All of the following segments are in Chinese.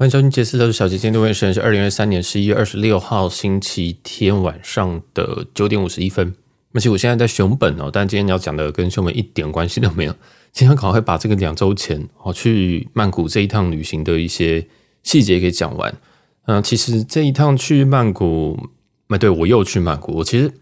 欢迎收听杰斯的小姐今天录音时间是二零二三年十一月二十六号星期天晚上的九点五十一分。而且我现在在熊本哦，但今天你要讲的跟熊本一点关系都没有。今天赶快把这个两周前我去曼谷这一趟旅行的一些细节给讲完。嗯，其实这一趟去曼谷，哎，对，我又去曼谷。我其实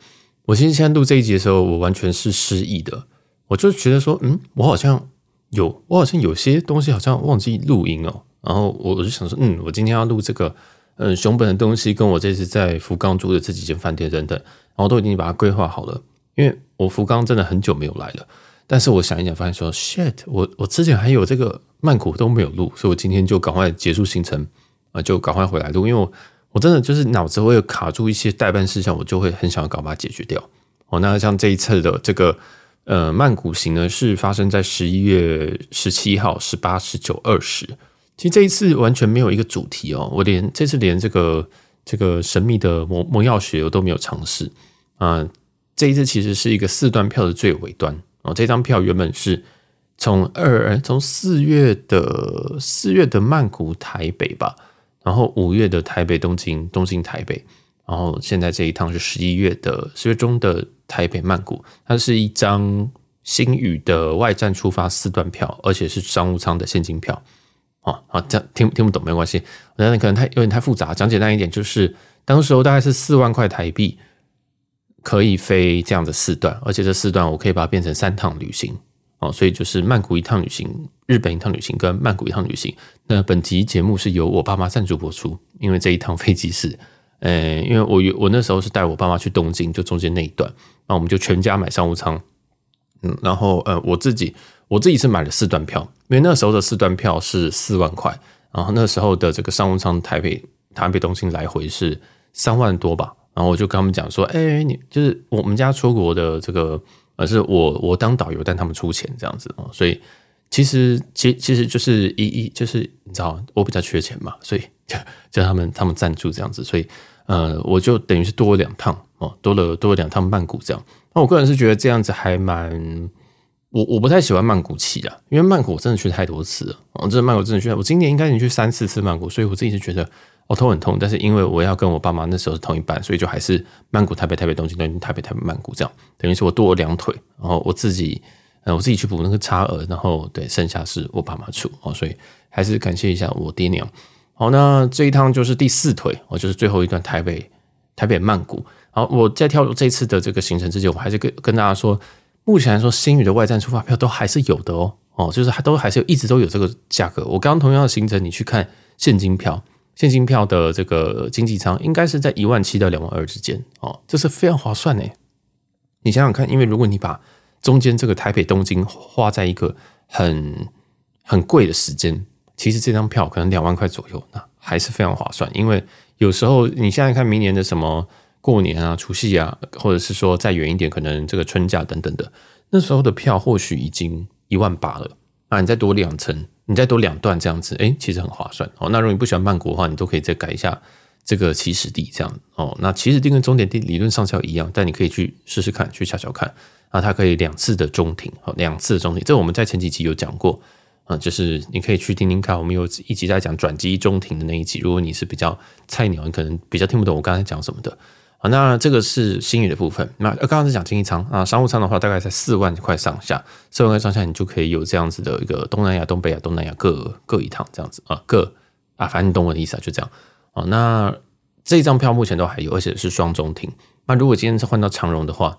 我其实现在录这一集的时候，我完全是失忆的。我就觉得说，嗯，我好像有，我好像有些东西好像忘记录音哦。然后我我就想说，嗯，我今天要录这个，嗯，熊本的东西，跟我这次在福冈住的这几间饭店等等，然后都已经把它规划好了。因为我福冈真的很久没有来了，但是我想一想，发现说，shit，我我之前还有这个曼谷都没有录，所以我今天就赶快结束行程啊，就赶快回来录。因为我我真的就是脑子会有卡住一些待办事项，我就会很想要赶快把它解决掉。哦，那像这一次的这个呃曼谷行呢，是发生在十一月十七号、十八、十九、二十。其实这一次完全没有一个主题哦，我连这次连这个这个神秘的魔魔药学我都没有尝试啊。这一次其实是一个四段票的最尾端哦。这张票原本是从二从四月的四月的曼谷台北吧，然后五月的台北东京东京台北，然后现在这一趟是十一月的十月中的台北曼谷，它是一张星宇的外站出发四段票，而且是商务舱的现金票。哦，好，这样听听不懂没关系。我觉得可能太有点太复杂，讲简单一点，就是当时候大概是四万块台币可以飞这样的四段，而且这四段我可以把它变成三趟旅行哦，所以就是曼谷一趟旅行、日本一趟旅行跟曼谷一趟旅行。那本集节目是由我爸妈赞助播出，因为这一趟飞机是，呃，因为我我那时候是带我爸妈去东京，就中间那一段，那我们就全家买商务舱，嗯，然后呃我自己。我自己是买了四段票，因为那时候的四段票是四万块，然后那时候的这个商务舱台北台北东京来回是三万多吧，然后我就跟他们讲说，哎，你就是我们家出国的这个，而是我我当导游，但他们出钱这样子哦，所以其实其其实就是一一就是你知道我比较缺钱嘛，所以就叫他们他们赞助这样子，所以呃我就等于是多了两趟哦，多了多了两趟曼谷这样，那我个人是觉得这样子还蛮。我我不太喜欢曼谷气啊，因为曼谷我真的去太多次了，我真的曼谷真的去，我今年应该已经去三四次曼谷，所以我自己是觉得我头很痛。但是因为我要跟我爸妈那时候是同一班，所以就还是曼谷、台北、台北、东京、东京、台北、台北、曼谷这样，等于是我多了两腿。然后我自己，呃，我自己去补那个差额，然后对，剩下是我爸妈出哦，所以还是感谢一下我爹娘。好，那这一趟就是第四腿，我就是最后一段台北、台北、曼谷。好，我在跳入这次的这个行程之前，我还是跟跟大家说。目前来说，新宇的外站出发票都还是有的哦，哦，就是还都还是有，一直都有这个价格。我刚刚同样的行程，你去看现金票，现金票的这个经济舱应该是在一万七到两万二之间哦，这是非常划算呢。你想想看，因为如果你把中间这个台北东京花在一个很很贵的时间，其实这张票可能两万块左右，那还是非常划算。因为有时候你现在看明年的什么。过年啊，除夕啊，或者是说再远一点，可能这个春假等等的，那时候的票或许已经一万八了。那你再多两层，你再多两段这样子，诶，其实很划算哦。那如果你不喜欢曼谷的话，你都可以再改一下这个起始地这样哦。那起始地跟终点地理论上是要一样，但你可以去试试看，去瞧瞧看。啊，它可以两次的中停，哦，两次的中停，这我们在前几集有讲过啊，就是你可以去听听看，我们有一集在讲转机中停的那一集。如果你是比较菜鸟，你可能比较听不懂我刚才讲什么的。那这个是新宇的部分。那刚刚是讲经济舱啊，商务舱的话大概在四万块上下，四万块上下你就可以有这样子的一个东南亚、东北亚、东南亚各各一趟这样子啊，各啊，反正你懂我的意思啊，就这样啊。那这张票目前都还有，而且是双中庭。那如果今天是换到长荣的话，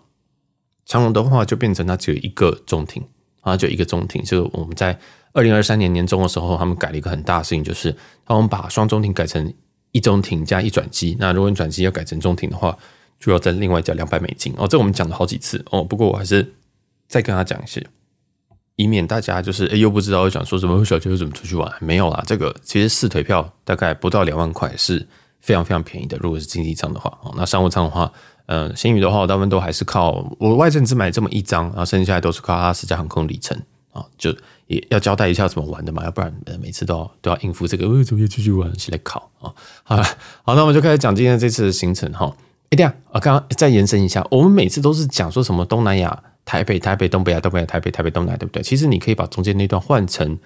长荣的话就变成它只有一个中庭啊，就一个中庭。就是我们在二零二三年年中的时候，他们改了一个很大的事情，就是他们把双中庭改成。一中停加一转机，那如果你转机要改成中停的话，就要再另外交两百美金哦。这我们讲了好几次哦，不过我还是再跟他讲一些，以免大家就是诶又不知道又想说什么小杰又怎么出去玩？没有啦，这个其实四腿票大概不到两万块是非常非常便宜的。如果是经济舱的话哦，那商务舱的话，嗯、新，宇的话，我大部分都还是靠我外站只买这么一张，然后剩下来都是靠阿拉斯加航空里程啊，就。也要交代一下怎么玩的嘛，要不然每次都要都要应付这个，呃，怎么又出去玩？起来考啊！好了，好，那我们就开始讲今天这次的行程哈。一定要啊，刚刚再延伸一下，我们每次都是讲说什么东南亚、台北、台北、东北亚、东北亚、台北、台北、东南亚，对不对？其实你可以把中间那段换成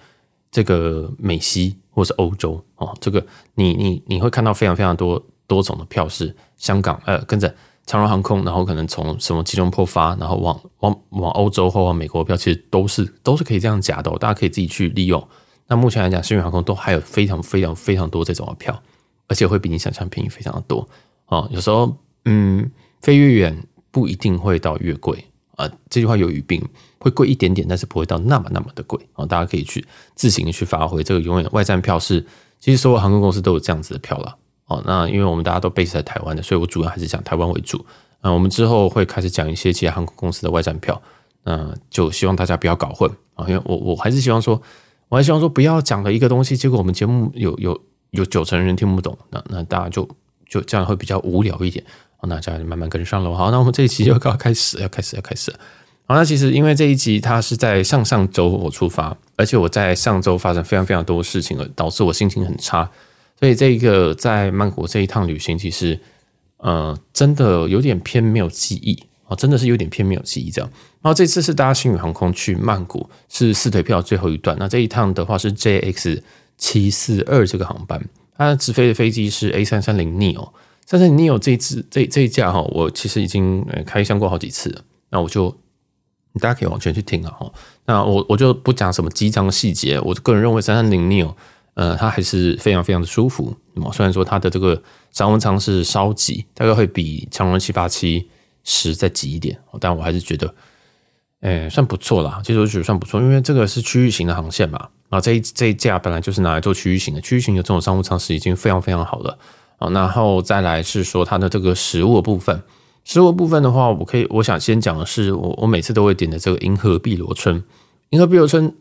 这个美西或是欧洲哦，这个你你你会看到非常非常多多种的票是香港呃跟着长荣航空，然后可能从什么吉隆坡发，然后往往往欧洲或往美国票，其实都是都是可以这样夹的，大家可以自己去利用。那目前来讲，新宇航空都还有非常非常非常多这种的票，而且会比你想象便宜非常的多哦。有时候嗯，飞越远不一定会到越贵。啊，这句话有语病，会贵一点点，但是不会到那么那么的贵啊！大家可以去自行去发挥。这个永远外站票是，其实所有航空公司都有这样子的票了哦。那因为我们大家都 base 在台湾的，所以我主要还是讲台湾为主。那我们之后会开始讲一些其他航空公司的外站票，那就希望大家不要搞混啊！因为我我还是希望说，我还希望说不要讲了一个东西，结果我们节目有有有九成人听不懂，那那大家就就这样会比较无聊一点。那这样慢慢跟上了。好，那我们这一期就要开始，要开始，要开始。好，那其实因为这一集它是在上上周我出发，而且我在上周发生非常非常多事情了，导致我心情很差。所以这个在曼谷这一趟旅行，其实呃真的有点偏没有记忆啊，真的是有点偏没有记忆这样。然后这次是搭星宇航空去曼谷，是四腿票最后一段。那这一趟的话是 JX 七四二这个航班，它直飞的飞机是 A 三三零 neo。但是你有这支这这一架哈，我其实已经开箱过好几次了。那我就大家可以往前去听啊。那我我就不讲什么机张细节，我个人认为三三零 neo 呃，它还是非常非常的舒服。那么虽然说它的这个商务舱是稍挤，大概会比长荣七八七十再挤一点，但我还是觉得，哎，算不错啦。其实我觉得算不错，因为这个是区域型的航线嘛。啊，这一这一架本来就是拿来做区域型的，区域型的这种商务舱是已经非常非常好了。啊然后再来是说它的这个食物的部分，食物部分的话，我可以我想先讲的是，我我每次都会点的这个银河碧螺春，银河碧螺春，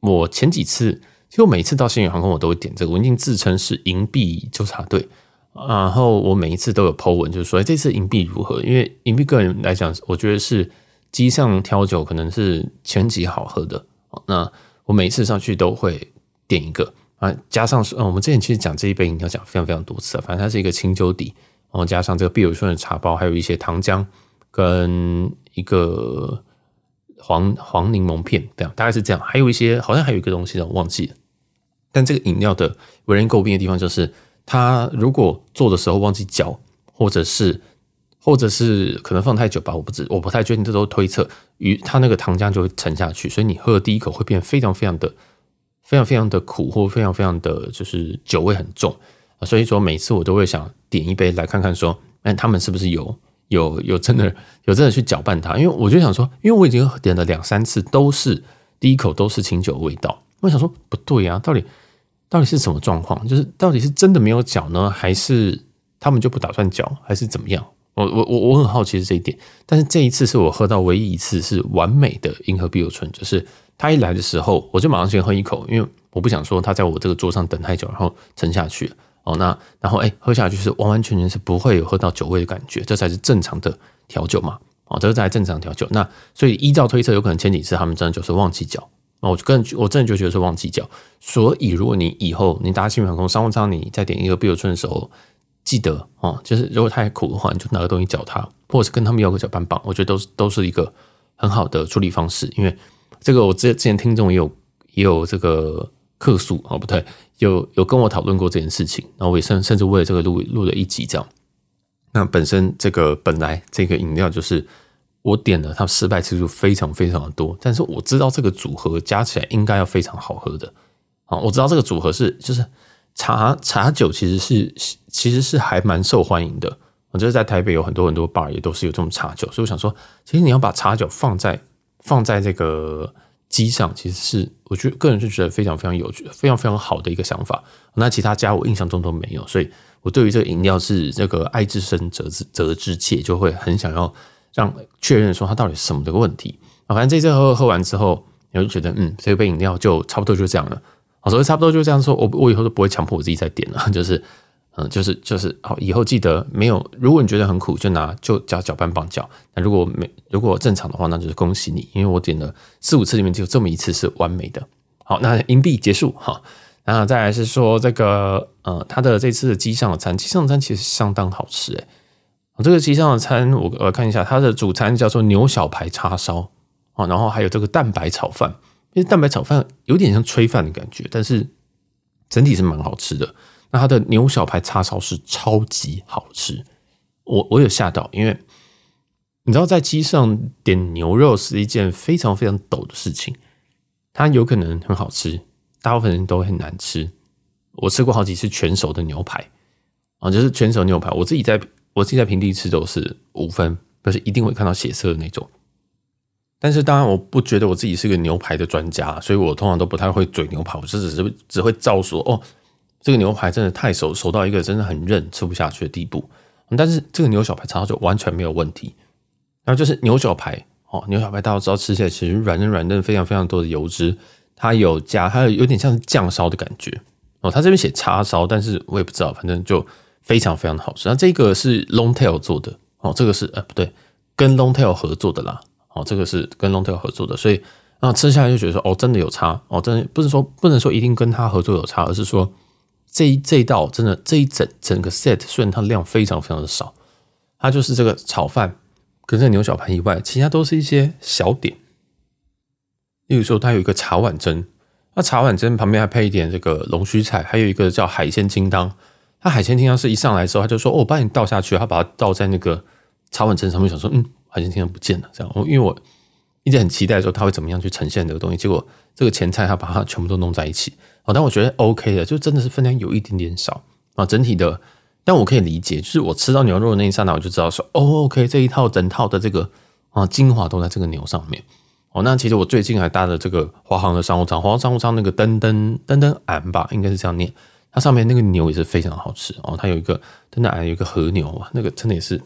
我前几次其实我每次到星宇航空我都会点这个，我已经自称是银币纠察队，然后我每一次都有 po 文，就是说这次银币如何？因为银币个人来讲，我觉得是机上挑酒可能是前几好喝的，那我每一次上去都会点一个。啊，加上是，嗯，我们之前其实讲这一杯饮料讲非常非常多次，反正它是一个清酒底，然后加上这个碧螺春的茶包，还有一些糖浆跟一个黄黄柠檬片，这样大概是这样，还有一些好像还有一个东西我忘记了。但这个饮料的为人诟病的地方就是，它如果做的时候忘记搅，或者是或者是可能放太久吧，我不知我不太确定，这都推测，与它那个糖浆就会沉下去，所以你喝的第一口会变非常非常的。非常非常的苦，或非常非常的就是酒味很重，所以说每次我都会想点一杯来看看，说，哎，他们是不是有有有真的有真的去搅拌它？因为我就想说，因为我已经点了两三次，都是第一口都是清酒味道，我想说不对啊，到底到底是什么状况？就是到底是真的没有搅呢，还是他们就不打算搅，还是怎么样？我我我我很好奇是这一点，但是这一次是我喝到唯一一次是完美的银河碧螺春，就是。他一来的时候，我就马上先喝一口，因为我不想说他在我这个桌上等太久，然后沉下去哦。那然后哎，喝下去是完完全全是不会有喝到酒味的感觉，这才是正常的调酒嘛。哦，这才是正常调酒。那所以依照推测，有可能前几次他们真的就是忘记搅。那我个人我真的就觉得是忘记搅。所以如果你以后你搭星宇航空商务舱，你再点一个碧螺春的时候，记得哦，就是如果太苦的话，你就拿个东西搅它，或者是跟他们要个搅拌棒，我觉得都是都是一个很好的处理方式，因为。这个我之之前听众也有也有这个客诉哦，不对，有有跟我讨论过这件事情，然后我也甚甚至为了这个录录了一集这样。那本身这个本来这个饮料就是我点了，它失败次数非常非常的多，但是我知道这个组合加起来应该要非常好喝的啊，我知道这个组合是就是茶茶酒其实是其实是还蛮受欢迎的，我觉得在台北有很多很多 bar 也都是有这种茶酒，所以我想说，其实你要把茶酒放在。放在这个机上，其实是我觉得个人是觉得非常非常有趣、非常非常好的一个想法。那其他家我印象中都没有，所以我对于这个饮料是这个爱之深责之责之切，就会很想要让确认说它到底是什么的问题。啊，反正这次喝喝完之后，我就觉得嗯，这杯饮料就差不多就这样了。啊，所以差不多就这样说，我我以后都不会强迫我自己再点了，就是。嗯，就是就是好，以后记得没有。如果你觉得很苦，就拿就搅搅拌棒搅。那如果没如果正常的话，那就是恭喜你，因为我点了四五次里面只有这么一次是完美的。好，那银币结束哈。那再来是说这个呃，它的这次的机上的餐，机上的餐其实相当好吃诶。这个机上的餐我我看一下，它的主餐叫做牛小排叉烧啊，然后还有这个蛋白炒饭。因为蛋白炒饭有点像炊饭的感觉，但是整体是蛮好吃的。那它的牛小排叉烧是超级好吃，我我有吓到，因为你知道在机上点牛肉是一件非常非常陡的事情，它有可能很好吃，大部分人都很难吃。我吃过好几次全熟的牛排啊，就是全熟牛排，我自己在我自己在平地吃都是五分，不是一定会看到血色的那种。但是当然，我不觉得我自己是个牛排的专家，所以我通常都不太会嘴牛排，我就只是只会照说哦，这个牛排真的太熟，熟到一个真的很韧，吃不下去的地步。但是这个牛小排叉烧就完全没有问题。然后就是牛小排哦，牛小排大家知道吃起来其实软嫩软嫩，非常非常多的油脂，它有加，它有有点像是酱烧的感觉哦。它这边写叉烧，但是我也不知道，反正就非常非常的好吃。那这个是 Longtail 做的哦，这个是呃不对，跟 Longtail 合作的啦。哦，这个是跟 Longtail 合作的，所以那吃下来就觉得说，哦，真的有差哦，真的不是说不能说一定跟他合作有差，而是说这一这一道真的这一整整个 set 虽然它量非常非常的少，它就是这个炒饭跟这个牛小排以外，其他都是一些小点，例如说它有一个茶碗蒸，那茶碗蒸旁边还配一点这个龙须菜，还有一个叫海鲜清汤，它海鲜清汤是一上来的时候他就说，哦，我帮你倒下去，他把它倒在那个茶碗蒸上面，想说嗯。好像现在不见了，这样，因为我一直很期待说他会怎么样去呈现这个东西，结果这个前菜他把它全部都弄在一起，哦，但我觉得 OK 的，就真的是分量有一点点少。啊，整体的，但我可以理解，就是我吃到牛肉的那一刹那，我就知道说，哦，OK，这一套整套的这个啊精华都在这个牛上面，哦，那其实我最近还搭的这个华航的商务舱，华航商务舱那个登登登登俺吧，应该是这样念，它上面那个牛也是非常好吃哦，它有一个登登俺有一个和牛啊，那个真的也是。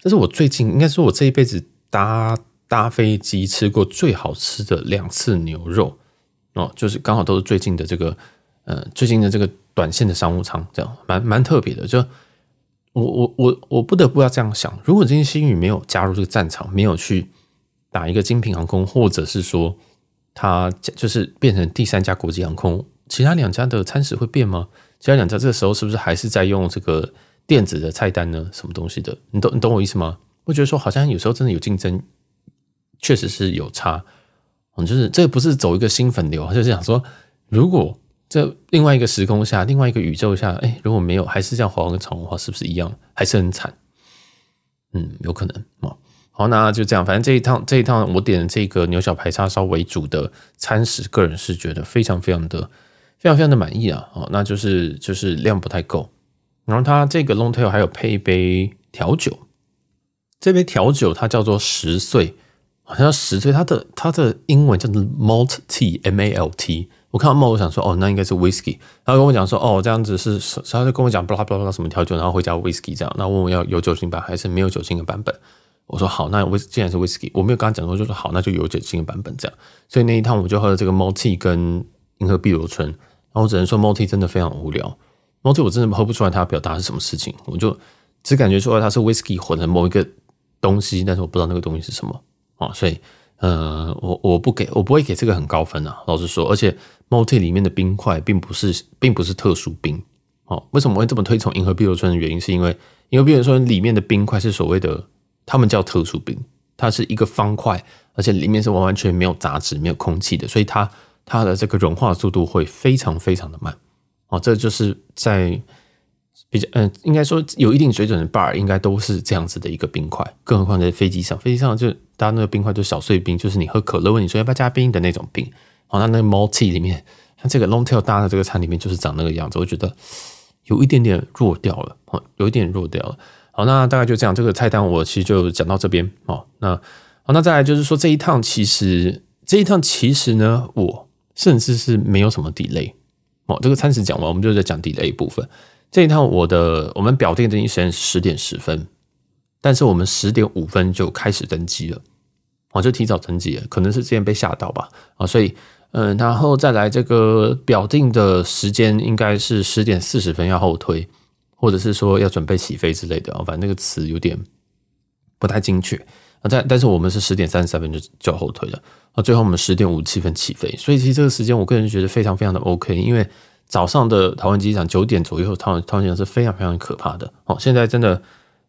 这是我最近应该说，我这一辈子搭搭飞机吃过最好吃的两次牛肉哦，就是刚好都是最近的这个呃最近的这个短线的商务舱，这样蛮蛮特别的。就我我我我不得不要这样想，如果今天新宇没有加入这个战场，没有去打一个精品航空，或者是说它就是变成第三家国际航空，其他两家的餐食会变吗？其他两家这个时候是不是还是在用这个？电子的菜单呢，什么东西的？你懂你懂我意思吗？我觉得说好像有时候真的有竞争，确实是有差。嗯，就是这不是走一个新粉流，就是想说，如果这另外一个时空下，另外一个宇宙下，哎，如果没有，还是这样华航跟长的话，是不是一样？还是很惨？嗯，有可能哦。好，那就这样，反正这一趟这一趟我点的这个牛小排叉烧为主的餐食，个人是觉得非常非常的非常非常的满意啊。哦，那就是就是量不太够。然后它这个 Longtail 还有配一杯调酒，这杯调酒它叫做十岁，好像十岁，它的它的英文叫做 Malt Tea，M A L T。我看到 Malt，我想说哦，那应该是 Whisky。他跟我讲说哦，这样子是，他就跟我讲巴拉巴拉什么调酒，然后会加 Whisky 这样。那问我要有酒精版还是没有酒精的版本？我说好，那我既然是 Whisky，我没有跟他讲过，就说好，那就有酒精的版本这样。所以那一趟我就喝了这个 malt t 跟银河碧螺春，我只能说，multi 真的非常无聊。multi 我真的喝不出来它表达是什么事情，我就只感觉出来它是 whisky 混的某一个东西，但是我不知道那个东西是什么。啊，所以呃，我我不给我不会给这个很高分啊，老实说，而且，multi 里面的冰块并不是并不是特殊冰。哦，为什么会这么推崇银河碧螺春的原因，是因为银河碧螺春里面的冰块是所谓的他们叫特殊冰，它是一个方块，而且里面是完完全没有杂质、没有空气的，所以它它的这个融化速度会非常非常的慢。哦，这就是在比较嗯，应该说有一定水准的 bar 应该都是这样子的一个冰块，更何况在飞机上，飞机上就大家那个冰块就小碎冰，就是你喝可乐问你说要不要加冰的那种冰。好，那那 multi 里面，它这个 Longtail 搭的这个餐里面就是长那个样子，我觉得有一点点弱掉了，哦，有一点弱掉了。好，那大概就这样，这个菜单我其实就讲到这边。哦，那好，那再来就是说这一趟其实这一趟其实呢，我甚至是没有什么 delay。哦，这个餐食讲完，我们就在讲 delay 部分。这一趟我的我们表定登机时间是十点十分，但是我们十点五分就开始登机了，哦，就提早登机了，可能是之前被吓到吧，啊，所以嗯，然后再来这个表定的时间应该是十点四十分要后推，或者是说要准备起飞之类的，啊反正那个词有点不太精确。啊，但但是我们是十点三十三分就就后退了，啊，最后我们十点五十七分起飞，所以其实这个时间我个人觉得非常非常的 OK，因为早上的台湾机场九点左右，桃园桃园机场是非常非常可怕的，哦，现在真的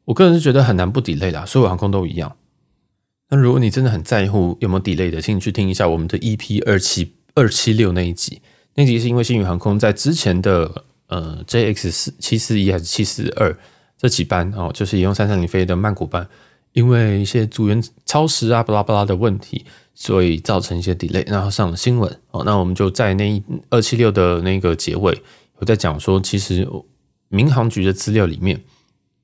我个人是觉得很难不 delay 啦，所有航空都一样。那如果你真的很在乎有没有 delay 的，请你去听一下我们的 EP 二七二七六那一集。那集是因为星宇航空在之前的呃 JX 四七四一还是七四二这几班哦，就是也用三三零飞的曼谷班，因为一些组员超时啊巴拉巴拉的问题，所以造成一些 delay，然后上了新闻哦。那我们就在那一二七六的那个结尾，我在讲说，其实民航局的资料里面，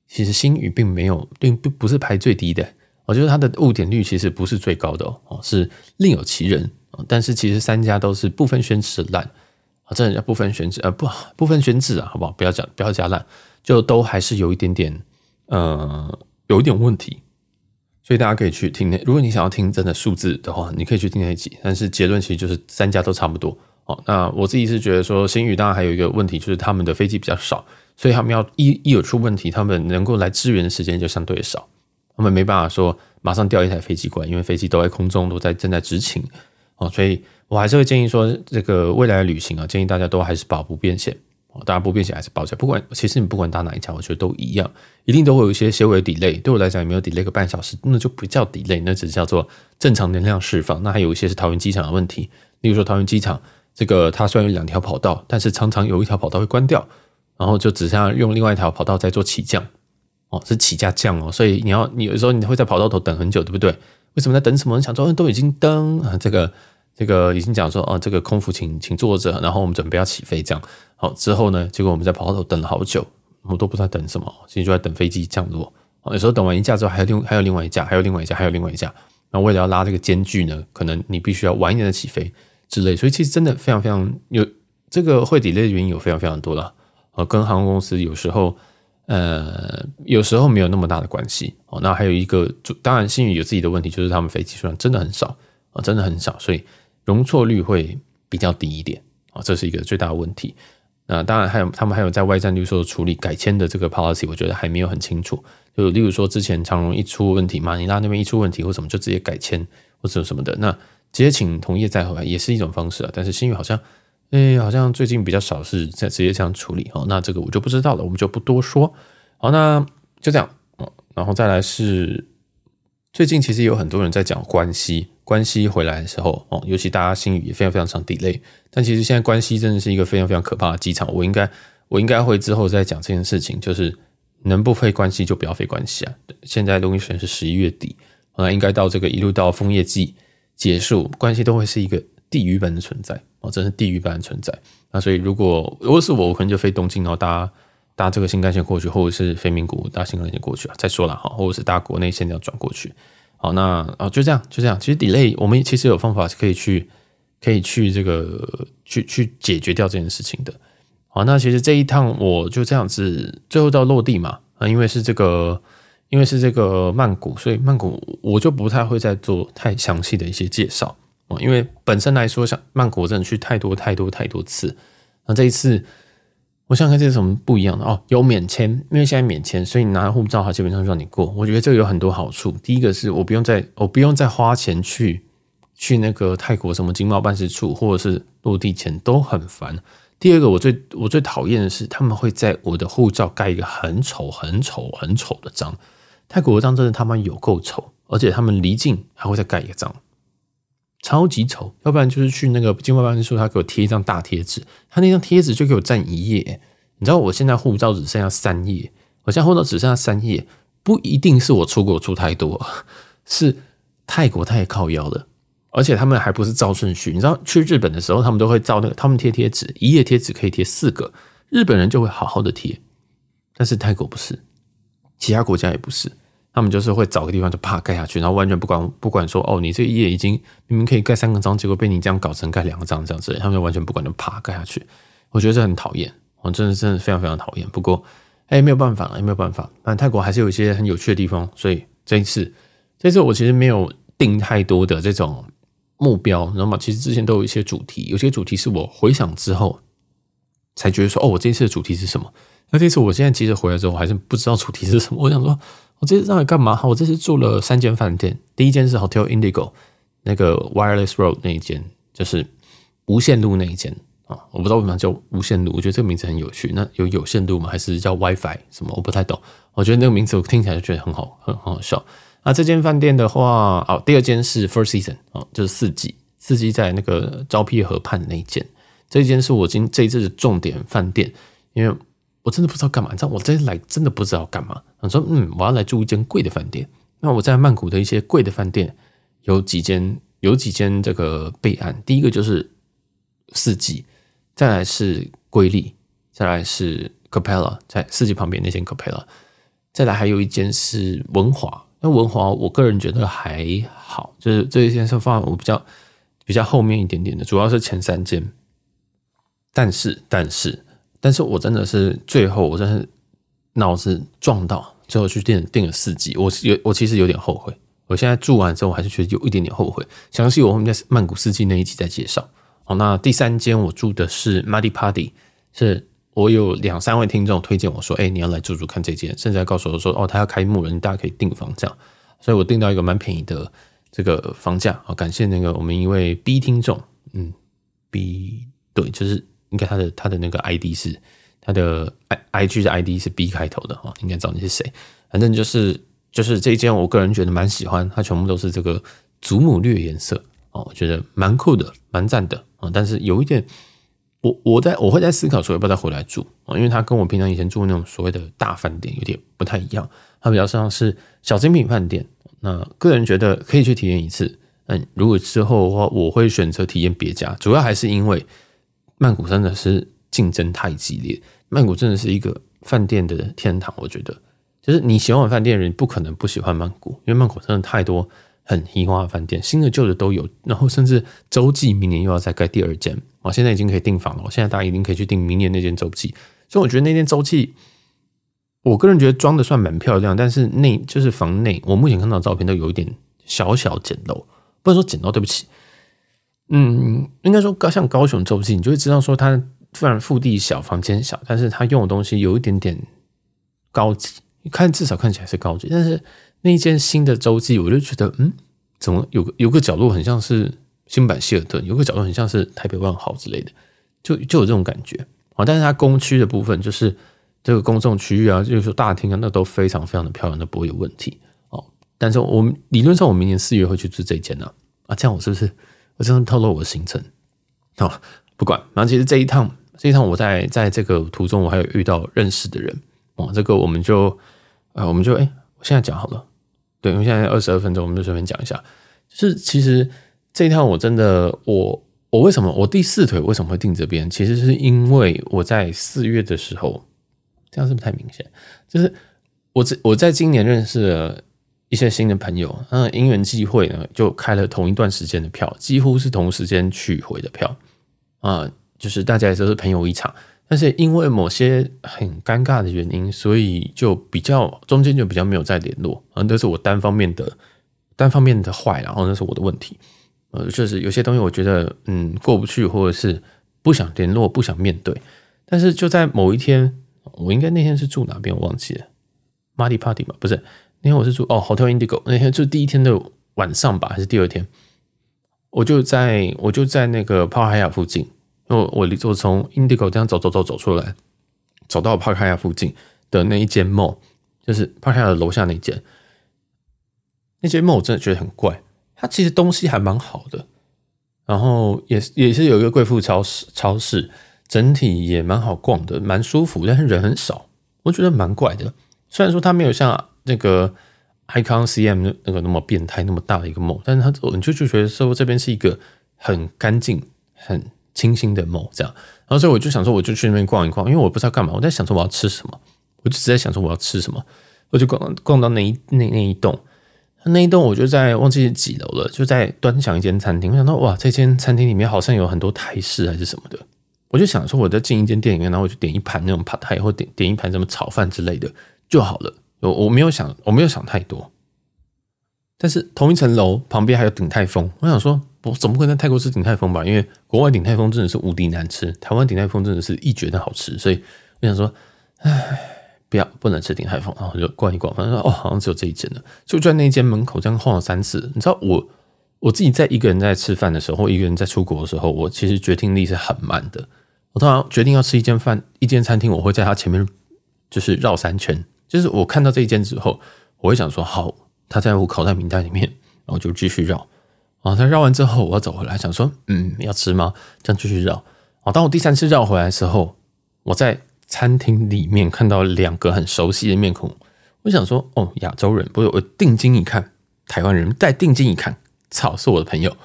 其实星宇并没有并不不是排最低的。我觉得它的误点率其实不是最高的哦，是另有其人。但是其实三家都是不分轩輊烂啊，这人家不分宣纸呃不不分宣纸啊，好不好？不要讲不要加烂，就都还是有一点点呃有一点问题。所以大家可以去听那，如果你想要听真的数字的话，你可以去听那一集。但是结论其实就是三家都差不多哦。那我自己是觉得说，星宇当然还有一个问题，就是他们的飞机比较少，所以他们要一一有出问题，他们能够来支援的时间就相对少。他们没办法说马上调一台飞机过来，因为飞机都在空中，都在正在执勤哦，所以我还是会建议说，这个未来的旅行啊，建议大家都还是保不便险哦，当然不便险还是保起来。不管其实你不管搭哪一家，我觉得都一样，一定都会有一些些微 delay。对我来讲，也没有 delay 个半小时，那就不叫 delay，那只是叫做正常能量释放。那还有一些是桃园机场的问题，例如说桃园机场这个它虽然有两条跑道，但是常常有一条跑道会关掉，然后就只剩下用另外一条跑道在做起降。哦，是起价降哦，所以你要你有时候你会在跑道头等很久，对不对？为什么在等什么？你想说都已经登啊，这个这个已经讲说哦，这个空服请请坐着，然后我们准备要起飞，这样好之后呢，结果我们在跑道等了好久，我们都不知道等什么，其实就在等飞机降落。有时候等完一架之后，还有另还有另外一架，还有另外一架，还有另外一架，然后为了要拉这个间距呢，可能你必须要晚一点的起飞之类，所以其实真的非常非常有这个会抵赖的原因有非常非常多了，呃，跟航空公司有时候。呃，有时候没有那么大的关系哦。那还有一个，当然，星宇有自己的问题，就是他们飞机数量真的很少啊，真的很少，所以容错率会比较低一点啊，这是一个最大的问题。那当然还有，他们还有在外站，就是说处理改签的这个 policy，我觉得还没有很清楚。就例如说，之前长荣一出问题，马尼拉那边一出问题，或什么就直接改签或者什么的，那直接请同业再回来也是一种方式啊。但是新宇好像。哎、好像最近比较少是在直接这样处理哦。那这个我就不知道了，我们就不多说。好，那就这样。然后再来是最近其实有很多人在讲关系，关西回来的时候哦，尤其大家星宇也非常非常常 delay。但其实现在关西真的是一个非常非常可怕的机场。我应该我应该会之后再讲这件事情，就是能不飞关西就不要飞关西啊。现在录音时间是十一月底，那应该到这个一路到枫叶季结束，关系都会是一个地狱般的存在哦。真是地狱般的存在。那所以，如果如果是我，我可能就飞东京，然后搭搭这个新干线过去，或者是飞名古屋搭新干线过去啊。再说了哈，或者是搭国内线要转过去。好，那啊就这样，就这样。其实 delay 我们其实有方法是可以去可以去这个去去解决掉这件事情的。好，那其实这一趟我就这样子，最后到落地嘛啊，因为是这个因为是这个曼谷，所以曼谷我就不太会再做太详细的一些介绍。啊，因为本身来说，像曼谷真的去太多太多太多次，那这一次，我想看这是什么不一样的哦？有免签，因为现在免签，所以你拿护照，它基本上就让你过。我觉得这个有很多好处。第一个是我不用再我不用再花钱去去那个泰国什么经贸办事处，或者是落地前都很烦。第二个，我最我最讨厌的是他们会在我的护照盖一个很丑很丑很丑的章。泰国的章真的他妈有够丑，而且他们离境还会再盖一个章。超级丑，要不然就是去那个经贸办事处，他给我贴一张大贴纸，他那张贴纸就给我占一页。你知道我现在护照只剩下三页，我现在护照只剩下三页，不一定是我出国出太多，是泰国太靠腰了，而且他们还不是照顺序。你知道去日本的时候，他们都会照那个，他们贴贴纸，一页贴纸可以贴四个，日本人就会好好的贴，但是泰国不是，其他国家也不是。他们就是会找个地方就啪盖下去，然后完全不管不管说哦，你这一页已经明明可以盖三个章，结果被你这样搞成盖两个章这样子，他们就完全不管就啪盖下去。我觉得这很讨厌，我真的真的非常非常讨厌。不过哎，没有办法了，也没有办法。但泰国还是有一些很有趣的地方，所以这一次这次我其实没有定太多的这种目标，你知道吗？其实之前都有一些主题，有些主题是我回想之后才觉得说哦，我这次的主题是什么？那这次我现在其实回来之后，我还是不知道主题是什么。我想说。我这次到底干嘛？我这次住了三间饭店，第一间是 Hotel Indigo，那个 Wireless Road 那一间，就是无线路那一间啊。我不知道为什么叫无线路，我觉得这个名字很有趣。那有有线路吗？还是叫 WiFi 什么？我不太懂。我觉得那个名字我听起来就觉得很好，很好笑。那，这间饭店的话，哦，第二间是 First Season，哦，就是四季，四季在那个昭披河畔那一间。这一间是我今这一次的重点饭店，因为我真的不知道干嘛，你知道我这次来真的不知道干嘛。我说，嗯，我要来住一间贵的饭店。那我在曼谷的一些贵的饭店有几间，有几间这个备案。第一个就是四季，再来是瑰丽，再来是 Capella，在四季旁边那间 Capella，再来还有一间是文华。那文华我个人觉得还好，就是这一间是放我比较比较后面一点点的，主要是前三间。但是，但是，但是我真的是最后，我真是脑子撞到，最后去订订了四季。我有，我其实有点后悔。我现在住完之后，我还是觉得有一点点后悔。详细我后面在曼谷四季那一集再介绍。好，那第三间我住的是 Muddy Party，是我有两三位听众推荐我说，哎、你要来住住看这间，甚至还告诉我说，哦，他要开幕了，你大家可以订房这样。所以我订到一个蛮便宜的这个房价。好，感谢那个我们一位 B 听众，嗯，B 对，就是。应该他的他的那个 ID 是他的 I IG 的 ID 是 B 开头的哈，应该知道你是谁。反正就是就是这一间，我个人觉得蛮喜欢，它全部都是这个祖母绿颜色哦，我觉得蛮酷的，蛮赞的啊。但是有一点，我我在我会在思考说要不要再回来住啊，因为它跟我平常以前住的那种所谓的大饭店有点不太一样，它比较像是小精品饭店。那个人觉得可以去体验一次，嗯，如果之后的话，我会选择体验别家，主要还是因为。曼谷真的是竞争太激烈，曼谷真的是一个饭店的天堂。我觉得，就是你喜欢玩饭店的人，不可能不喜欢曼谷，因为曼谷真的太多很奇花的饭店，新的旧的都有。然后甚至洲际明年又要再盖第二间，我现在已经可以订房了。现在大家一定可以去订明年那间洲际。所以我觉得那间洲际，我个人觉得装的算蛮漂亮，但是内就是房内，我目前看到的照片都有一点小小简陋，不能说简陋，对不起。嗯，应该说高像高雄洲际，你就会知道说它虽然腹地小，房间小，但是它用的东西有一点点高级，看至少看起来是高级。但是那一间新的洲际，我就觉得，嗯，怎么有个有个角落很像是新版希尔顿，有个角落很像是台北万豪之类的，就就有这种感觉啊。但是它公区的部分，就是这个公众区域啊，就是说大厅啊，那都非常非常的漂亮，都不会有问题哦。但是我们理论上，我明年四月会去住这一间呢，啊，这样我是不是？我真的透露我的行程，好，不管。然后其实这一趟，这一趟我在在这个途中，我还有遇到认识的人哦。这个我们就，呃，我们就，哎，我现在讲好了。对，因为现在二十二分钟，我们就随便讲一下。就是其实这一趟我真的，我我为什么我第四腿为什么会定这边？其实是因为我在四月的时候，这样是不是太明显？就是我在我在今年认识了。一些新的朋友，嗯，因缘际会呢，就开了同一段时间的票，几乎是同时间去回的票，啊，就是大家也都是朋友一场，但是因为某些很尴尬的原因，所以就比较中间就比较没有再联络，啊，那是我单方面的单方面的坏，然后那是我的问题，呃，就是有些东西我觉得嗯过不去，或者是不想联络，不想面对，但是就在某一天，我应该那天是住哪边我忘记了，Marty Party 嘛，不是。那天我是住哦，Hotel Indigo。那天就第一天的晚上吧，还是第二天？我就在我就在那个帕海亚附近，我我我从 Indigo 这样走走走走出来，走到帕海亚附近的那一间 mall，就是帕海亚的楼下那间。那间 mall 我真的觉得很怪，它其实东西还蛮好的，然后也也是有一个贵妇超市，超市整体也蛮好逛的，蛮舒服，但是人很少，我觉得蛮怪的。虽然说它没有像。那个 Icon CM 那个那么变态那么大的一个 mall，但是他你就就觉得说这边是一个很干净、很清新的 mall 这样，然后所以我就想说我就去那边逛一逛，因为我不知道干嘛，我在想说我要吃什么，我就只在想说我要吃什么，我就逛逛到那一那那一栋，那一栋我就在忘记几楼了，就在端详一间餐厅，我想到哇，这间餐厅里面好像有很多台式还是什么的，我就想说我在进一间店里面，然后我就点一盘那种 Pad Thai 或点点一盘什么炒饭之类的就好了。我我没有想，我没有想太多，但是同一层楼旁边还有鼎泰丰，我想说，我怎么会在泰国吃鼎泰丰吧？因为国外鼎泰丰真的是无敌难吃，台湾鼎泰丰真的是一绝的好吃，所以我想说，唉，不要不能吃鼎泰丰，然后就逛一逛，反正说哦，好像只有这一间了，就在那间门口这样晃了三次。你知道我我自己在一个人在吃饭的时候，或一个人在出国的时候，我其实决定力是很慢的。我通常决定要吃一间饭，一间餐厅，我会在它前面就是绕三圈。就是我看到这一间之后，我会想说好，他在我口袋名单里面，然后就继续绕。啊，他绕完之后，我要走回来，想说，嗯，要吃吗？这样继续绕。啊，当我第三次绕回来的时候，我在餐厅里面看到两个很熟悉的面孔，我想说，哦，亚洲人，不是，我定睛一看，台湾人，再定睛一看，操，是我的朋友。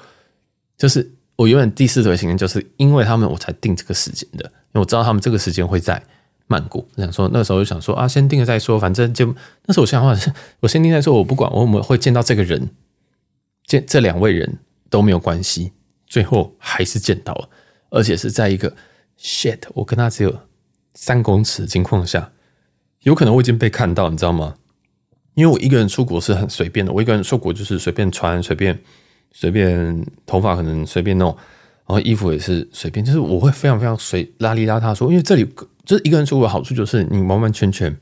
就是我原本第四腿行程，就是因为他们我才定这个时间的，因为我知道他们这个时间会在曼谷。想说，那时候就想说啊，先定了再说，反正就那时候我想法是，我先定再说，我不管我们会见到这个人。见这两位人都没有关系，最后还是见到了，而且是在一个 shit，我跟他只有三公尺的情况下，有可能我已经被看到，你知道吗？因为我一个人出国是很随便的，我一个人出国就是随便穿，随便随便头发可能随便弄，然后衣服也是随便，就是我会非常非常随邋里邋遢说，因为这里就是一个人出国的好处就是你完完全全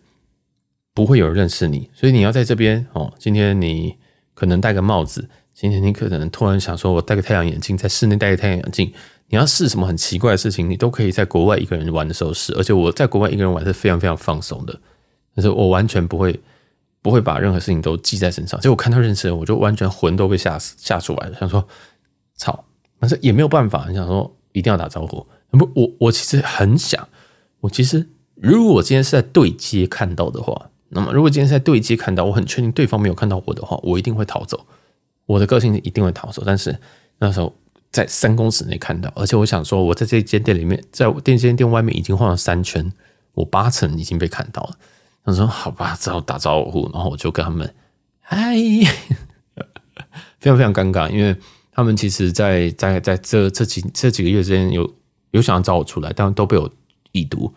不会有人认识你，所以你要在这边哦，今天你可能戴个帽子。今天你可能突然想说，我戴个太阳眼镜，在室内戴个太阳眼镜，你要试什么很奇怪的事情，你都可以在国外一个人玩的时候试。而且我在国外一个人玩是非常非常放松的，但是我完全不会不会把任何事情都记在身上。就我看到认识人，我就完全魂都被吓死吓出来了，想说操，但是也没有办法，你想说一定要打招呼。不，我我其实很想，我其实如果我今天是在对街看到的话，那么如果今天是在对街看到，我很确定对方没有看到我的话，我一定会逃走。我的个性一定会逃走，但是那时候在三公尺内看到，而且我想说，我在这间店里面，在这间店外面已经晃了三圈，我八成已经被看到了。他说：“好吧，只好打招呼。”然后我就跟他们嗨，非常非常尴尬，因为他们其实，在在在这这几这几个月之间有有想要找我出来，但都被我已读。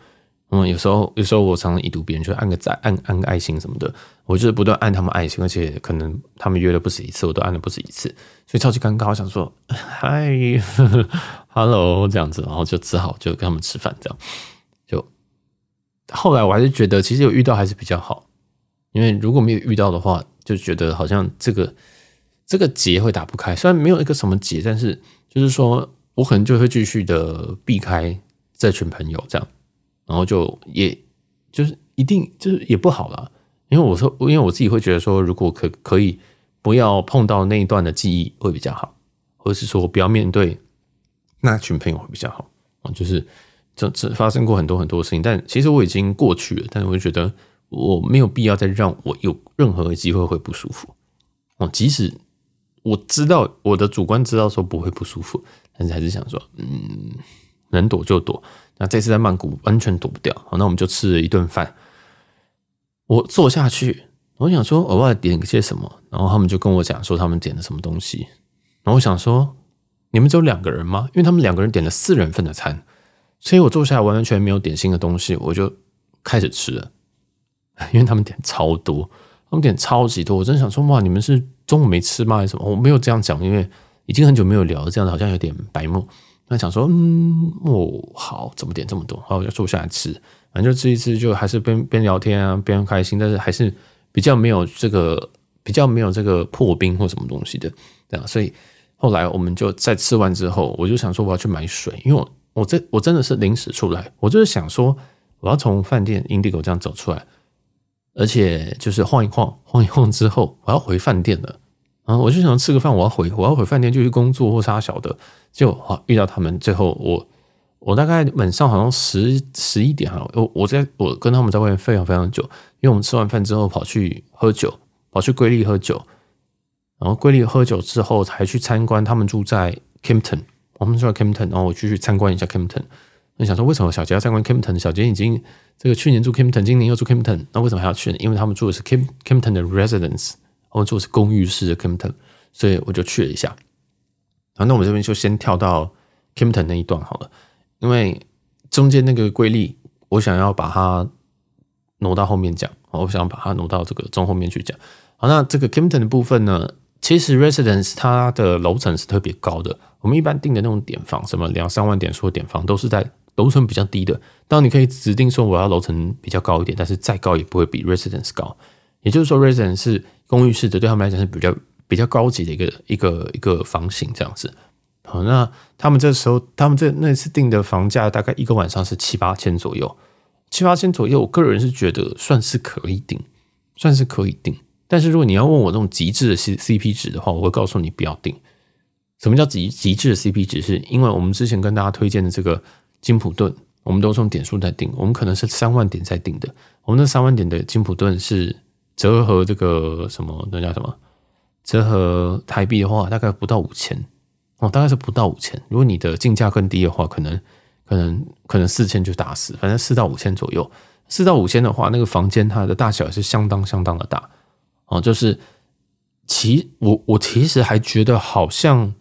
嗯，有时候有时候我常常已读别人，就按个赞，按按个爱心什么的，我就是不断按他们爱心，而且可能他们约了不止一次，我都按了不止一次，所以超级尴尬。我想说嗨，hello 这样子，然后就只好就跟他们吃饭，这样就后来我还是觉得，其实有遇到还是比较好，因为如果没有遇到的话，就觉得好像这个这个结会打不开。虽然没有一个什么结，但是就是说我可能就会继续的避开这群朋友这样。然后就也就是一定就是也不好了，因为我说，因为我自己会觉得说，如果可可以不要碰到那一段的记忆会比较好，或者是说不要面对那群朋友会比较好啊。就是这这发生过很多很多事情，但其实我已经过去了，但是我就觉得我没有必要再让我有任何的机会会不舒服哦。即使我知道我的主观知道说不会不舒服，但是还是想说，嗯，能躲就躲。那这次在曼谷完全躲不掉，好，那我们就吃了一顿饭。我坐下去，我想说额外点些什么，然后他们就跟我讲说他们点了什么东西。然后我想说，你们只有两个人吗？因为他们两个人点了四人份的餐，所以我坐下来完完全没有点心的东西，我就开始吃了。因为他们点超多，他们点超级多，我真想说哇，你们是中午没吃吗？还是什么？我没有这样讲，因为已经很久没有聊，这样子好像有点白目。那想说，嗯，哦，好，怎么点这么多？好，我就坐下来吃，反正就吃一吃，就还是边边聊天啊，边开心，但是还是比较没有这个，比较没有这个破冰或什么东西的，这样。所以后来我们就在吃完之后，我就想说我要去买水，因为我我这我真的是临时出来，我就是想说我要从饭店 Indigo 这样走出来，而且就是晃一晃，晃一晃之后，我要回饭店了。啊，我就想吃个饭，我要回，我要回饭店就去工作或啥小的，就好遇到他们。最后我我大概晚上好像十十一点哈，我我在我跟他们在外面非常非常久，因为我们吃完饭之后跑去喝酒，跑去瑰丽喝酒，然后瑰丽喝酒之后才去参观他们住在 Kimpton，我们住在 Kimpton，然后我继续参观一下 Kimpton。我想说为什么小杰要参观 Kimpton？小杰已经这个去年住 Kimpton，今年又住 Kimpton，那为什么还要去呢？因为他们住的是 Kim Kimpton 的 residence。我们住的是公寓式的 Kimpton，所以我就去了一下。好，那我们这边就先跳到 Kimpton 那一段好了，因为中间那个瑰丽，我想要把它挪到后面讲。我想把它挪到这个中后面去讲。好，那这个 Kimpton 的部分呢，其实 Residence 它的楼层是特别高的。我们一般订的那种点房，什么两三万点数的点房，都是在楼层比较低的。当你可以指定说我要楼层比较高一点，但是再高也不会比 Residence 高。也就是说，Reason 是公寓式的，对他们来讲是比较比较高级的一个一个一个房型这样子。好，那他们这时候，他们这那次订的房价大概一个晚上是七八千左右，七八千左右，我个人是觉得算是可以订，算是可以订。但是如果你要问我这种极致的 C C P 值的话，我会告诉你不要订。什么叫极极致的 C P 值？是因为我们之前跟大家推荐的这个金普顿，我们都是用点数在订，我们可能是三万点在订的。我们那三万点的金普顿是折合这个什么那叫什么？折合台币的话，大概不到五千哦，大概是不到五千。如果你的进价更低的话，可能可能可能四千就打死，反正四到五千左右。四到五千的话，那个房间它的大小是相当相当的大哦。就是其我我其实还觉得好像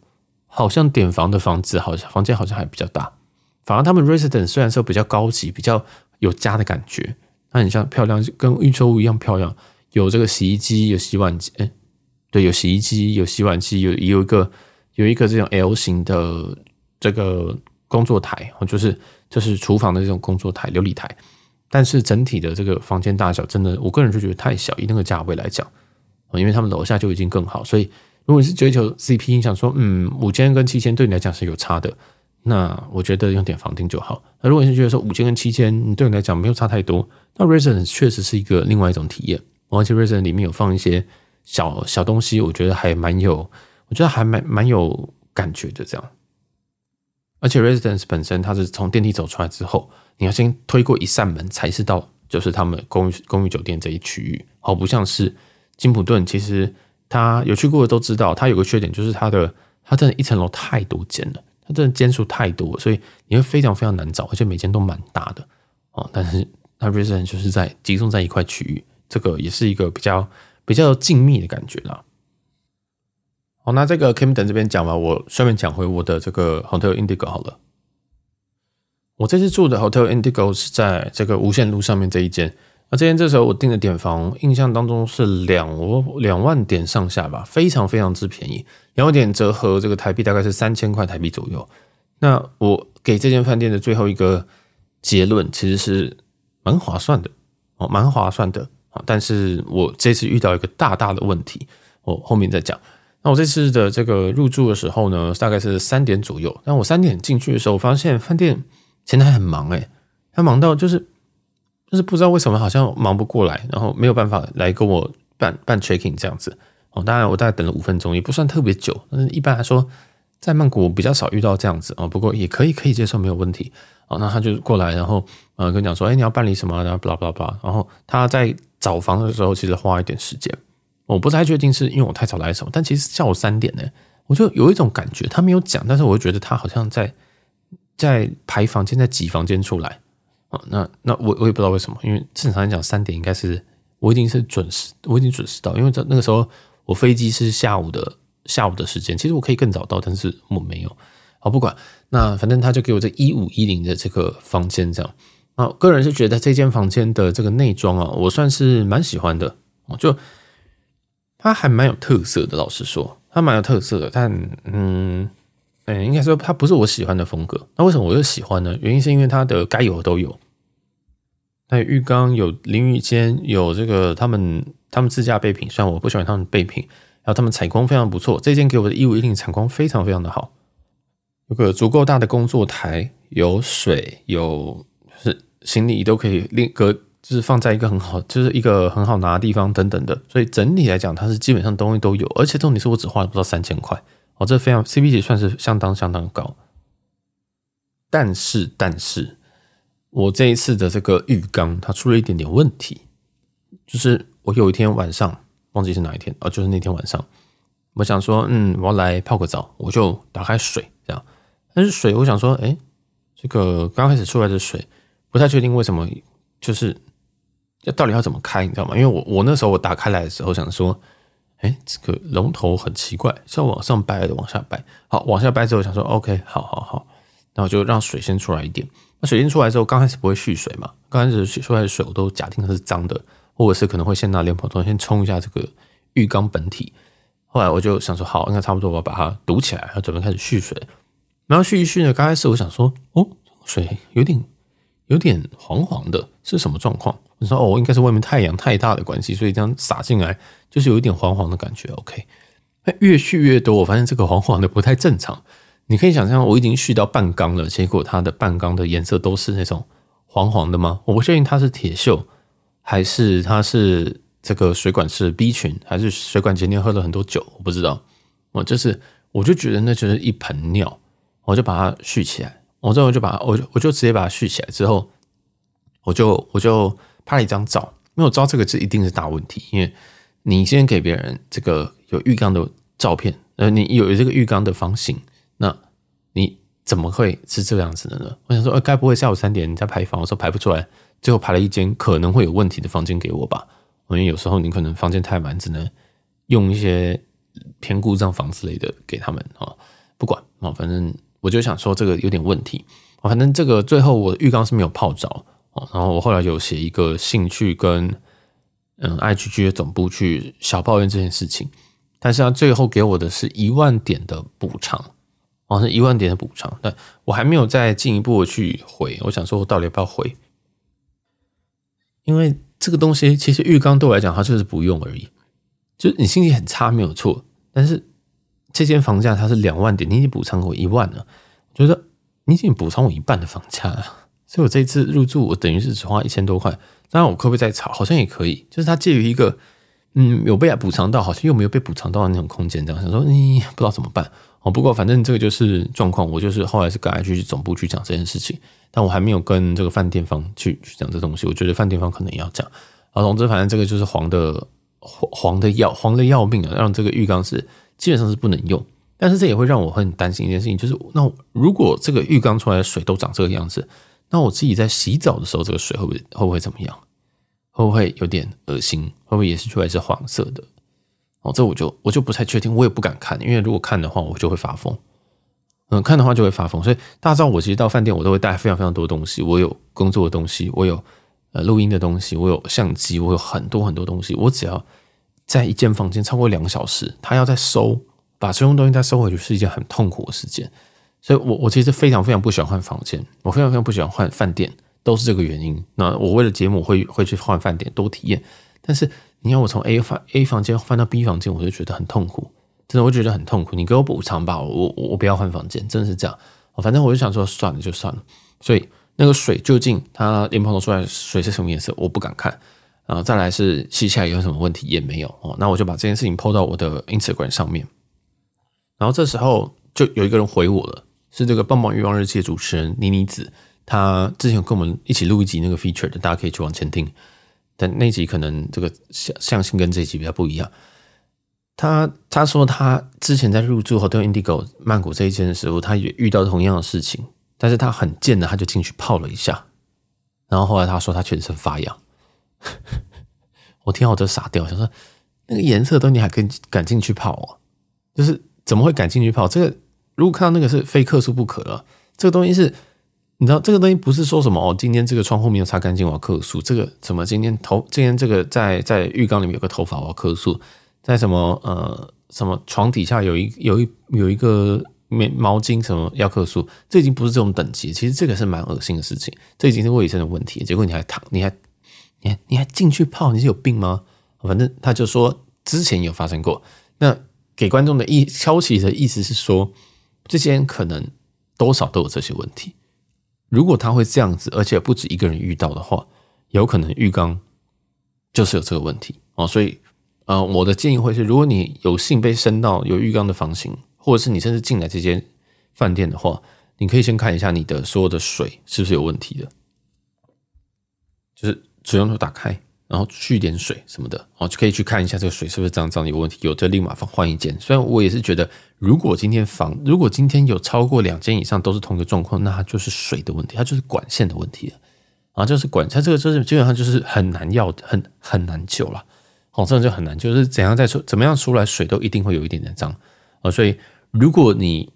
好像点房的房子好像房间好像还比较大，反而他们 residence 虽然说比较高级，比较有家的感觉，它很像漂亮，跟预售屋一样漂亮，有这个洗衣机，有洗碗机，哎。对，有洗衣机，有洗碗机，有有一个有一个这种 L 型的这个工作台，就是就是厨房的这种工作台、琉璃台。但是整体的这个房间大小，真的，我个人就觉得太小。以那个价位来讲，因为他们楼下就已经更好，所以如果你是追求 CP，你想说，嗯，五千跟七千对你来讲是有差的，那我觉得用点房订就好。那如果你是觉得说五千跟七千，你对你来讲没有差太多，那 Residence 确实是一个另外一种体验。而且 Residence 里面有放一些。小小东西，我觉得还蛮有，我觉得还蛮蛮有感觉的这样。而且 residence 本身，它是从电梯走出来之后，你要先推过一扇门，才是到就是他们公寓公寓酒店这一区域。好，不像是金普顿，其实他有去过的都知道，它有个缺点就是它的它真的一层楼太多间了，它真的间数太多，所以你会非常非常难找，而且每间都蛮大的哦。但是它 residence 就是在集中在一块区域，这个也是一个比较。比较静谧的感觉啦。好，那这个 Camden 这边讲完，我顺便讲回我的这个 Hotel Indigo 好了。我这次住的 Hotel Indigo 是在这个无线路上面这一间。那这间这时候我订的点房，印象当中是两两万点上下吧，非常非常之便宜。两万点折合这个台币大概是三千块台币左右。那我给这间饭店的最后一个结论，其实是蛮划算的哦，蛮划算的。但是我这次遇到一个大大的问题，我后面再讲。那我这次的这个入住的时候呢，大概是三点左右。但我三点进去的时候，我发现饭店前台很忙诶，他忙到就是就是不知道为什么好像忙不过来，然后没有办法来跟我办办 checking 这样子。哦，当然我大概等了五分钟，也不算特别久。但是一般来说，在曼谷比较少遇到这样子啊。不过也可以可以接受，没有问题。哦，那他就过来，然后呃跟你讲说，哎，你要办理什么？然后 blah blah blah。然后他在找房的时候，其实花一点时间，我不太确定是因为我太早来什么，但其实下午三点呢，我就有一种感觉，他没有讲，但是我就觉得他好像在在排房间，在挤房间出来啊。那那我我也不知道为什么，因为正常来讲三点应该是我已经是准时，我已经准时到，因为在那个时候我飞机是下午的下午的时间，其实我可以更早到，但是我没有。好，不管那反正他就给我这一五一零的这个房间这样。啊，个人是觉得这间房间的这个内装啊，我算是蛮喜欢的。就它还蛮有特色的，老实说，它蛮有特色的。但嗯，哎，应该说它不是我喜欢的风格。那为什么我又喜欢呢？原因是因为它的该有的都有。它有浴缸，有淋浴间，有这个他们他们自家备品。虽然我不喜欢他们备品，然后他们采光非常不错。这间给我的一五一零采光非常非常的好，有个足够大的工作台，有水，有。是行李都可以另隔，就是放在一个很好，就是一个很好拿的地方等等的，所以整体来讲，它是基本上东西都有，而且重点是我只花了不到三千块，哦，这非常 CP 值算是相当相当高。但是，但是我这一次的这个浴缸它出了一点点问题，就是我有一天晚上忘记是哪一天，哦，就是那天晚上，我想说，嗯，我要来泡个澡，我就打开水这样，但是水，我想说，哎，这个刚开始出来的水。不太确定为什么，就是要到底要怎么开，你知道吗？因为我我那时候我打开来的时候想说，哎，这个龙头很奇怪，是要往上掰还是往下掰？好，往下掰之后想说，OK，好好好，然后就让水先出来一点。那水先出来之后，刚开始不会蓄水嘛？刚开始蓄出来的水我都假定它是脏的，或者是可能会先拿莲蓬头先冲一下这个浴缸本体。后来我就想说，好，应该差不多，我要把它堵起来，然后准备开始蓄水。然后蓄一蓄呢，刚开始我想说，哦，水有点。有点黄黄的，是什么状况？我说哦，应该是外面太阳太大的关系，所以这样洒进来就是有一点黄黄的感觉。OK，越续越多，我发现这个黄黄的不太正常。你可以想象，我已经续到半缸了，结果它的半缸的颜色都是那种黄黄的吗？我不确定它是铁锈还是它是这个水管是 B 群，还是水管前天喝了很多酒，我不知道。我就是，我就觉得那就是一盆尿，我就把它续起来。我之后就把我我就直接把它续起来之后，我就我就拍了一张照，因为我知道这个字一定是大问题，因为你先给别人这个有浴缸的照片，呃，你有这个浴缸的房型，那你怎么会是这样子的呢？我想说，呃，该不会下午三点你在排房的时候排不出来，最后排了一间可能会有问题的房间给我吧？因为有时候你可能房间太满，只能用一些偏故障房之类的给他们啊，不管啊，反正。我就想说这个有点问题，反正这个最后我的浴缸是没有泡着哦，然后我后来有写一个兴趣跟嗯 IGG 的总部去小抱怨这件事情，但是他最后给我的是一万点的补偿，哦，是一万点的补偿，但我还没有再进一步的去回，我想说我到底要不要回？因为这个东西其实浴缸对我来讲它就是不用而已，就是你心情很差没有错，但是。这间房价它是两万点，你已经补偿我一万了，觉得你已经补偿我一半的房价了，所以我这次入住我等于是只花一千多块。当然我可不可以再炒？好像也可以，就是它介于一个嗯有被补偿到，好像又没有被补偿到的那种空间，这样想说你不知道怎么办哦。不过反正这个就是状况，我就是后来是赶快去总部去讲这件事情，但我还没有跟这个饭店方去去讲这东西。我觉得饭店方可能也要讲啊。总之反正这个就是黄的黄黄的要黄的要命啊，让这个浴缸是。基本上是不能用，但是这也会让我很担心一件事情，就是那如果这个浴缸出来的水都长这个样子，那我自己在洗澡的时候，这个水会不会会不会怎么样？会不会有点恶心？会不会也是出来是黄色的？哦，这我就我就不太确定，我也不敢看，因为如果看的话，我就会发疯。嗯，看的话就会发疯。所以大家知道，我其实到饭店我都会带非常非常多东西，我有工作的东西，我有呃录音的东西，我有相机，我有很多很多东西，我只要。在一间房间超过两个小时，他要再收，把所有东西再收回去，是一件很痛苦的事件。所以我，我其实非常非常不喜欢换房间，我非常非常不喜欢换饭店，都是这个原因。那我为了节目会会去换饭店，多体验。但是，你要我从 A 房 A 房间换到 B 房间，我就觉得很痛苦，真的，我觉得很痛苦。你给我补偿吧，我我我不要换房间，真的是这样。反正我就想说，算了就算了。所以，那个水究竟它莲蓬头出来水是什么颜色，我不敢看。然后再来是洗起来有什么问题也没有哦，那我就把这件事情 po 到我的 Instagram 上面。然后这时候就有一个人回我了，是这个棒棒欲望日记的主持人妮妮子，她之前跟我们一起录一集那个 feature 的，大家可以去往前听。但那集可能这个相相性跟这集比较不一样。他他说他之前在入住 Hotel Indigo 曼谷这一间的时候，他也遇到同样的事情，但是他很贱的，他就进去泡了一下，然后后来他说他全身发痒。我听到我就傻掉，想说那个颜色的东西还可以敢进去泡哦？就是怎么会敢进去泡？这个如果看到那个是非克数不可了。这个东西是，你知道这个东西不是说什么哦，今天这个窗户没有擦干净我要克数。这个什么今天头今天这个在在浴缸里面有个头发我要克数，在什么呃什么床底下有一有一有一个棉毛巾什么要克数，这已经不是这种等级。其实这个是蛮恶心的事情，这已经是卫生的问题。结果你还躺你还。你你还进去泡？你是有病吗？反正他就说之前有发生过。那给观众的意消息的意思是说，这些人可能多少都有这些问题。如果他会这样子，而且不止一个人遇到的话，有可能浴缸就是有这个问题哦。所以，呃，我的建议会是，如果你有幸被升到有浴缸的房型，或者是你甚至进来这间饭店的话，你可以先看一下你的所有的水是不是有问题的，就是。水龙头打开，然后蓄点水什么的，哦，就可以去看一下这个水是不是脏脏的有问题，有就立马放换一间。虽然我也是觉得，如果今天房如果今天有超过两间以上都是同一个状况，那它就是水的问题，它就是管线的问题了啊，就是管它这个就是基本上就是很难要很很难救了，哦，这样就很难，就是怎样再出怎么样出来水都一定会有一点点脏啊，所以如果你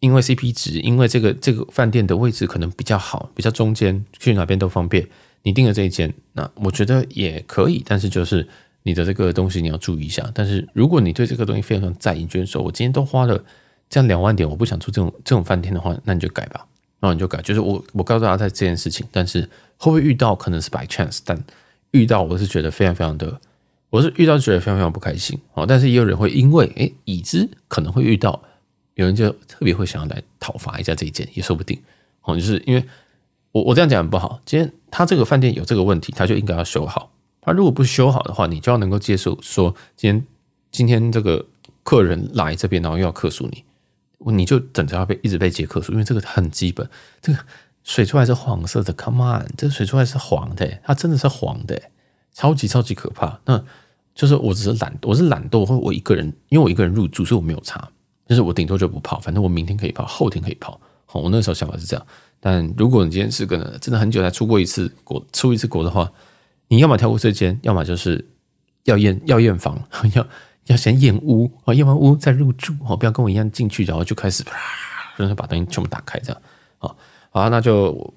因为 CP 值，因为这个这个饭店的位置可能比较好，比较中间，去哪边都方便。你订了这一间，那我觉得也可以，但是就是你的这个东西你要注意一下。但是如果你对这个东西非常在意，觉得说我今天都花了这样两万点，我不想住这种这种饭店的话，那你就改吧，那你就改。就是我我告诉大家在这件事情，但是会不会遇到可能是 by chance，但遇到我是觉得非常非常的，我是遇到觉得非常非常不开心哦。但是也有人会因为诶已知可能会遇到，有人就特别会想要来讨伐一下这一间，也说不定哦。就是因为我我这样讲很不好，今天。他这个饭店有这个问题，他就应该要修好。他如果不修好的话，你就要能够接受说今天今天这个客人来这边，然后又要客诉你，你就等着要被一直被接客诉，因为这个很基本。这个水出来是黄色的，Come on，这个水出来是黄的，它真的是黄的，超级超级可怕。那就是我只是懒，我是懒惰，或我一个人，因为我一个人入住，所以我没有查。就是我顶多就不泡，反正我明天可以泡，后天可以泡。好，我那时候想法是这样。但如果你今天是个真的很久才出过一次国，出一次国的话，你要么跳过这间，要么就是 要验要验房，要要先验屋啊，验完屋再入住哦，不要跟我一样进去，然后就开始啪，然 后把东西全部打开这样。好，好，那就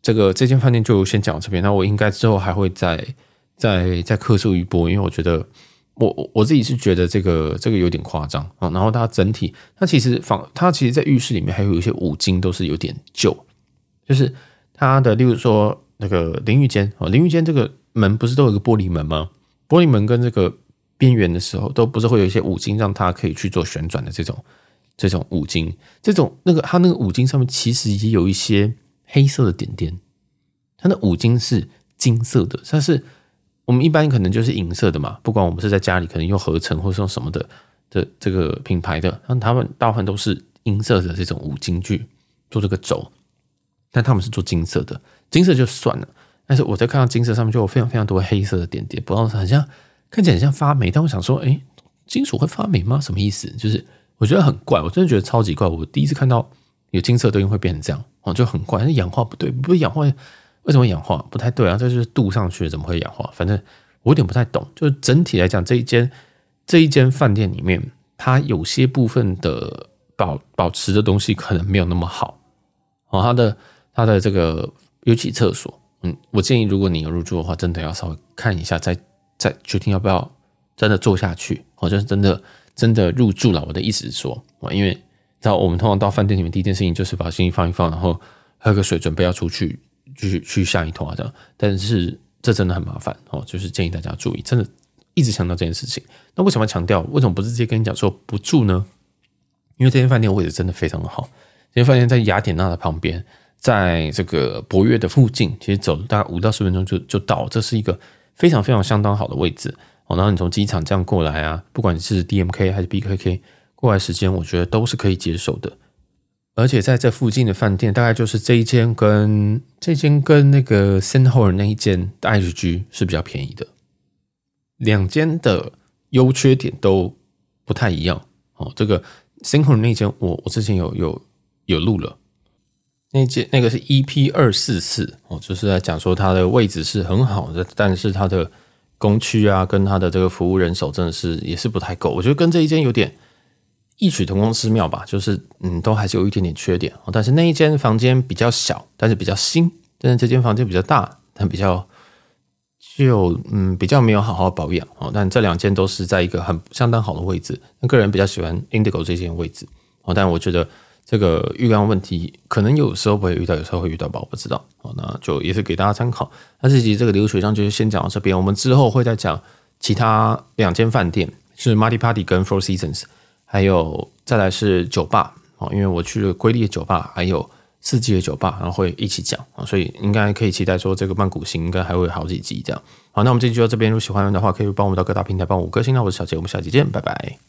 这个这间饭店就先讲到这边。那我应该之后还会再再再客诉一波，因为我觉得。我我自己是觉得这个这个有点夸张啊，然后它整体，它其实房，它其实，在浴室里面还有一些五金都是有点旧，就是它的，例如说那个淋浴间哦，淋浴间这个门不是都有个玻璃门吗？玻璃门跟这个边缘的时候，都不是会有一些五金让它可以去做旋转的这种这种五金，这种那个它那个五金上面其实也有一些黑色的点点，它的五金是金色的，但是。我们一般可能就是银色的嘛，不管我们是在家里可能用合成或是用什么的的这个品牌的，那他们大部分都是银色的这种五金具做这个轴，但他们是做金色的，金色就算了，但是我在看到金色上面就有非常非常多黑色的点点，不知道很像看起来很像发霉，但我想说，哎，金属会发霉吗？什么意思？就是我觉得很怪，我真的觉得超级怪，我第一次看到有金色的东西会变成这样，哦，就很怪，那氧化不对，不是氧化。为什么氧化不太对啊？这就是镀上去怎么会氧化？反正我有点不太懂。就是整体来讲，这一间这一间饭店里面，它有些部分的保保持的东西可能没有那么好。哦，它的它的这个尤其厕所，嗯，我建议如果你有入住的话，真的要稍微看一下，再再决定要不要真的做下去。哦，就是真的真的入住了。我的意思是说，因为知道我们通常到饭店里面第一件事情就是把行李放一放，然后喝个水，准备要出去。去去下一通啊，这样，但是这真的很麻烦哦，就是建议大家注意，真的一直强调这件事情。那为什么要强调？为什么不直接跟你讲说不住呢？因为这间饭店位置真的非常的好，这间饭店在雅典娜的旁边，在这个博悦的附近，其实走大概五到十分钟就就到，这是一个非常非常相当好的位置哦。然后你从机场这样过来啊，不管是 DMK 还是 BKK 过来时间，我觉得都是可以接受的。而且在这附近的饭店，大概就是这一间跟这间跟那个 Sandhorn 那一间的 HG 是比较便宜的，两间的优缺点都不太一样哦。这个 Sandhorn 那间我我之前有有有录了，那间那个是 EP 二四四哦，就是在讲说它的位置是很好的，但是它的工区啊跟它的这个服务人手真的是也是不太够，我觉得跟这一间有点。异曲同工之妙吧，就是嗯，都还是有一点点缺点。但是那一间房间比较小，但是比较新；但是这间房间比较大，但比较就嗯比较没有好好保养哦。但这两间都是在一个很相当好的位置。那个人比较喜欢 Indigo 这间位置哦，但我觉得这个浴缸问题可能有时候不会遇到，有时候会遇到吧，我不知道好。那就也是给大家参考。那这集这个流水账就是先讲到这边，我们之后会再讲其他两间饭店，是 Marty Party 跟 Four Seasons。还有再来是酒吧哦，因为我去了瑰丽的酒吧，还有四季的酒吧，然后会一起讲啊，所以应该可以期待说这个曼谷行应该还会好几集这样。好，那我们这集就到这边，如果喜欢的话，可以帮我们到各大平台帮我五颗星。那我是小杰，我们下期见，拜拜。